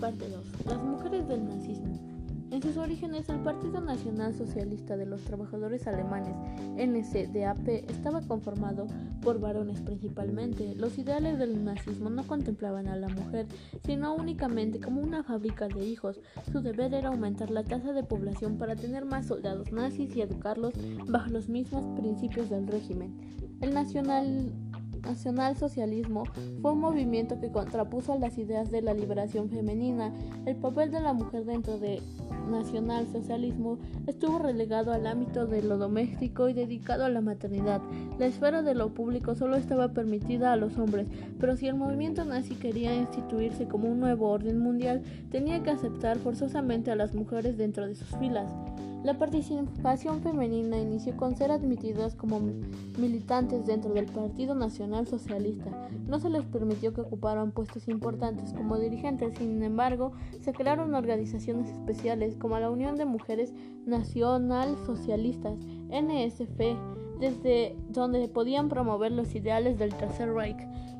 Parte 2. Las mujeres del nazismo. En sus orígenes, el Partido Nacional Socialista de los Trabajadores Alemanes, NSDAP, estaba conformado por varones principalmente. Los ideales del nazismo no contemplaban a la mujer, sino únicamente como una fábrica de hijos. Su deber era aumentar la tasa de población para tener más soldados nazis y educarlos bajo los mismos principios del régimen. El nacional nacionalsocialismo fue un movimiento que contrapuso a las ideas de la liberación femenina. El papel de la mujer dentro del nacionalsocialismo estuvo relegado al ámbito de lo doméstico y dedicado a la maternidad. La esfera de lo público solo estaba permitida a los hombres, pero si el movimiento nazi quería instituirse como un nuevo orden mundial, tenía que aceptar forzosamente a las mujeres dentro de sus filas. La participación femenina inició con ser admitidas como militantes dentro del Partido Nacional Socialista. No se les permitió que ocuparan puestos importantes como dirigentes, sin embargo, se crearon organizaciones especiales como la Unión de Mujeres Nacional Socialistas, NSF, desde donde podían promover los ideales del Tercer Reich.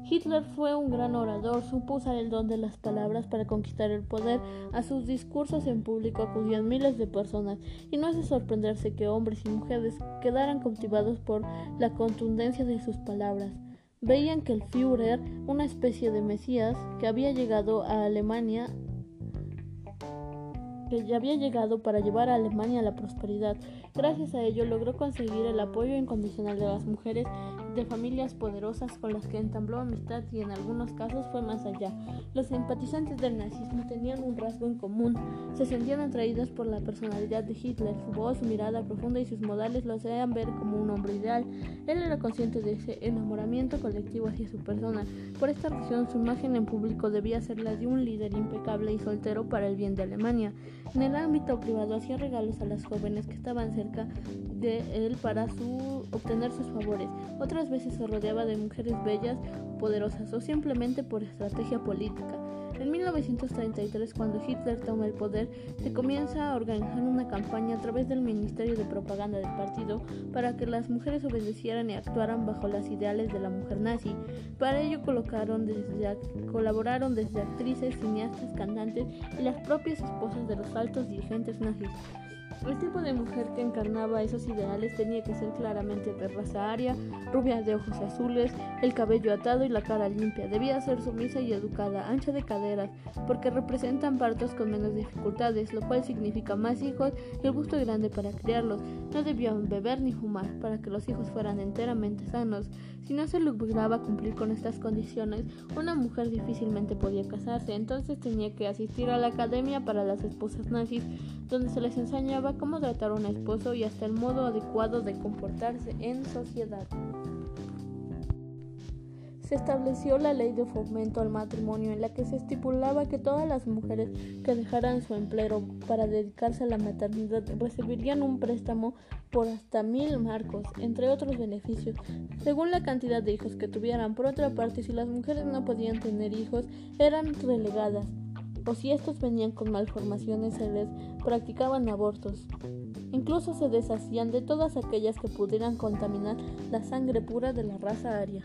Hitler fue un gran orador, supo usar el don de las palabras para conquistar el poder. A sus discursos en público acudían miles de personas, y no es de sorprenderse que hombres y mujeres quedaran cautivados por la contundencia de sus palabras. Veían que el Führer, una especie de Mesías que había llegado a Alemania, que ya había llegado para llevar a Alemania a la prosperidad. Gracias a ello logró conseguir el apoyo incondicional de las mujeres de familias poderosas con las que entabló amistad y en algunos casos fue más allá. Los simpatizantes del nazismo tenían un rasgo en común, se sentían atraídos por la personalidad de Hitler, su voz, su mirada profunda y sus modales lo hacían ver como un hombre ideal. Él era consciente de ese enamoramiento colectivo hacia su persona. Por esta razón su imagen en público debía ser la de un líder impecable y soltero para el bien de Alemania. En el ámbito privado hacía regalos a las jóvenes que estaban cerca de él para su, obtener sus favores. Otras veces se rodeaba de mujeres bellas, poderosas o simplemente por estrategia política. En 1933, cuando Hitler toma el poder, se comienza a organizar una campaña a través del Ministerio de Propaganda del partido para que las mujeres obedecieran y actuaran bajo las ideales de la mujer nazi. Para ello colocaron colaboraron desde actrices, cineastas, cantantes y las propias esposas de los altos dirigentes nazis. El tipo de mujer que encarnaba esos ideales tenía que ser claramente de raza aria, rubia de ojos azules, el cabello atado y la cara limpia. Debía ser sumisa y educada, ancha de caderas, porque representan partos con menos dificultades, lo cual significa más hijos y el gusto grande para criarlos. No debían beber ni fumar para que los hijos fueran enteramente sanos. Si no se lograba cumplir con estas condiciones, una mujer difícilmente podía casarse, entonces tenía que asistir a la academia para las esposas nazis, donde se les enseñaba cómo tratar a un esposo y hasta el modo adecuado de comportarse en sociedad. Se estableció la ley de fomento al matrimonio en la que se estipulaba que todas las mujeres que dejaran su empleo para dedicarse a la maternidad recibirían un préstamo por hasta mil marcos, entre otros beneficios, según la cantidad de hijos que tuvieran. Por otra parte, si las mujeres no podían tener hijos, eran relegadas o si estos venían con malformaciones se les practicaban abortos. Incluso se deshacían de todas aquellas que pudieran contaminar la sangre pura de la raza aria.